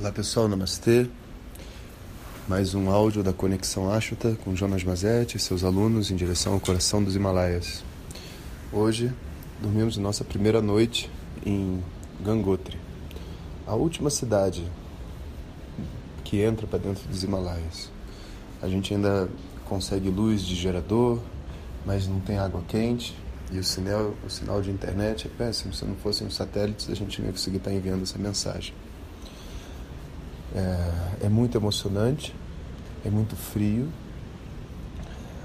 Olá pessoal, namastê. Mais um áudio da Conexão Ashwata com Jonas Mazetti e seus alunos em direção ao coração dos Himalaias. Hoje dormimos nossa primeira noite em Gangotri, a última cidade que entra para dentro dos Himalaias. A gente ainda consegue luz de gerador, mas não tem água quente e o sinal, o sinal de internet é péssimo. Se não fossem os satélites, a gente não ia conseguir estar enviando essa mensagem. É, é muito emocionante, é muito frio.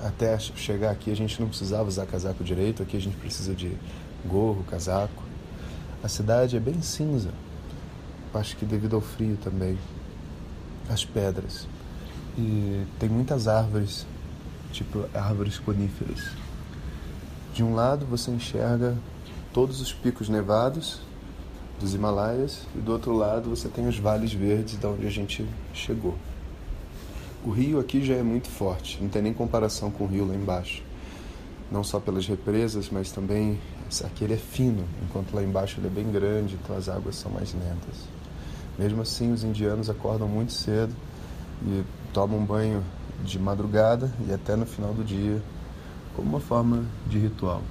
Até chegar aqui a gente não precisava usar casaco direito, aqui a gente precisa de gorro, casaco. A cidade é bem cinza, acho que devido ao frio também. As pedras. E tem muitas árvores, tipo árvores coníferas. De um lado você enxerga todos os picos nevados dos Himalaias e do outro lado você tem os vales verdes de onde a gente chegou. O rio aqui já é muito forte, não tem nem comparação com o rio lá embaixo. Não só pelas represas, mas também aqui ele é fino, enquanto lá embaixo ele é bem grande, então as águas são mais lentas. Mesmo assim, os indianos acordam muito cedo e tomam banho de madrugada e até no final do dia, como uma forma de ritual.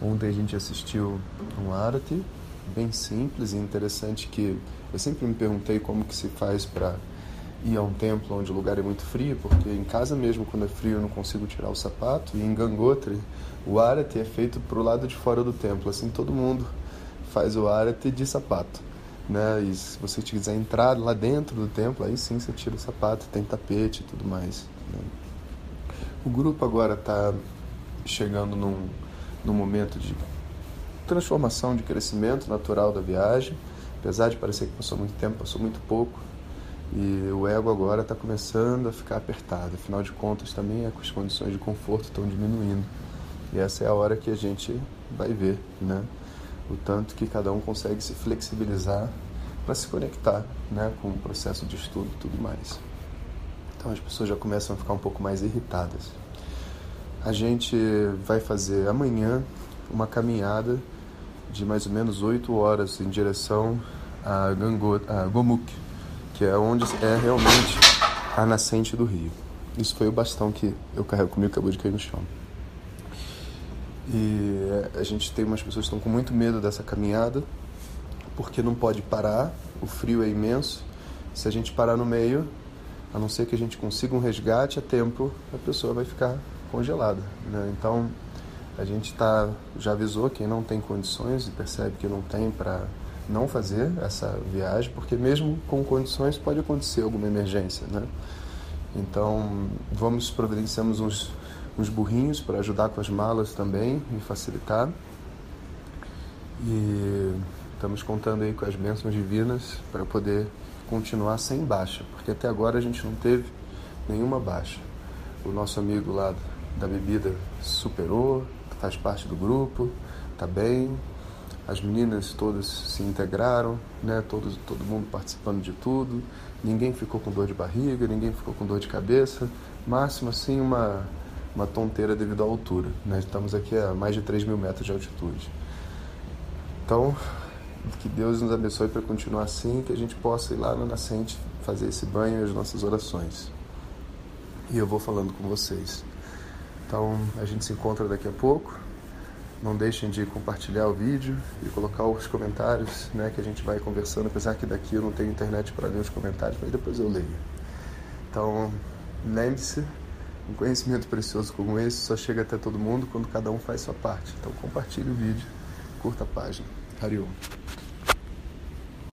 Ontem a gente assistiu um arati, bem simples e interessante que eu sempre me perguntei como que se faz para ir a um templo onde o lugar é muito frio, porque em casa mesmo quando é frio eu não consigo tirar o sapato e em Gangotri o arati é feito para o lado de fora do templo, assim todo mundo faz o arati de sapato, né? E se você quiser entrar lá dentro do templo, aí sim você tira o sapato, tem tapete e tudo mais. Né? O grupo agora está chegando num, num momento de transformação, de crescimento natural da viagem. Apesar de parecer que passou muito tempo, passou muito pouco. E o ego agora está começando a ficar apertado. Afinal de contas, também é as condições de conforto estão diminuindo. E essa é a hora que a gente vai ver, né? O tanto que cada um consegue se flexibilizar para se conectar, né, com o processo de estudo e tudo mais. Então as pessoas já começam a ficar um pouco mais irritadas. A gente vai fazer amanhã uma caminhada de mais ou menos 8 horas em direção a, Gangot, a Gomuk, que é onde é realmente a nascente do rio. Isso foi o bastão que eu carrego comigo, acabou de cair no chão. E a gente tem umas pessoas que estão com muito medo dessa caminhada, porque não pode parar, o frio é imenso. Se a gente parar no meio, a não ser que a gente consiga um resgate a tempo, a pessoa vai ficar congelada. Né? Então, a gente tá, já avisou quem não tem condições e percebe que não tem para não fazer essa viagem, porque mesmo com condições pode acontecer alguma emergência, né? Então, vamos providenciamos uns, uns burrinhos para ajudar com as malas também e facilitar. E estamos contando aí com as bênçãos divinas para poder continuar sem baixa, porque até agora a gente não teve nenhuma baixa. O nosso amigo lá da bebida superou, faz parte do grupo, tá bem. As meninas todas se integraram, né? Todos, todo mundo participando de tudo. Ninguém ficou com dor de barriga, ninguém ficou com dor de cabeça. Máximo assim uma uma tonteira devido à altura. Né? Estamos aqui a mais de 3 mil metros de altitude. Então, que Deus nos abençoe para continuar assim, que a gente possa ir lá na nascente fazer esse banho e as nossas orações. E eu vou falando com vocês. Então a gente se encontra daqui a pouco. Não deixem de compartilhar o vídeo e colocar os comentários, né, que a gente vai conversando, apesar que daqui eu não tenho internet para ler os comentários, mas depois eu leio. Então, lembre-se, um conhecimento precioso como esse só chega até todo mundo quando cada um faz sua parte. Então, compartilhe o vídeo, curta a página. Hariom.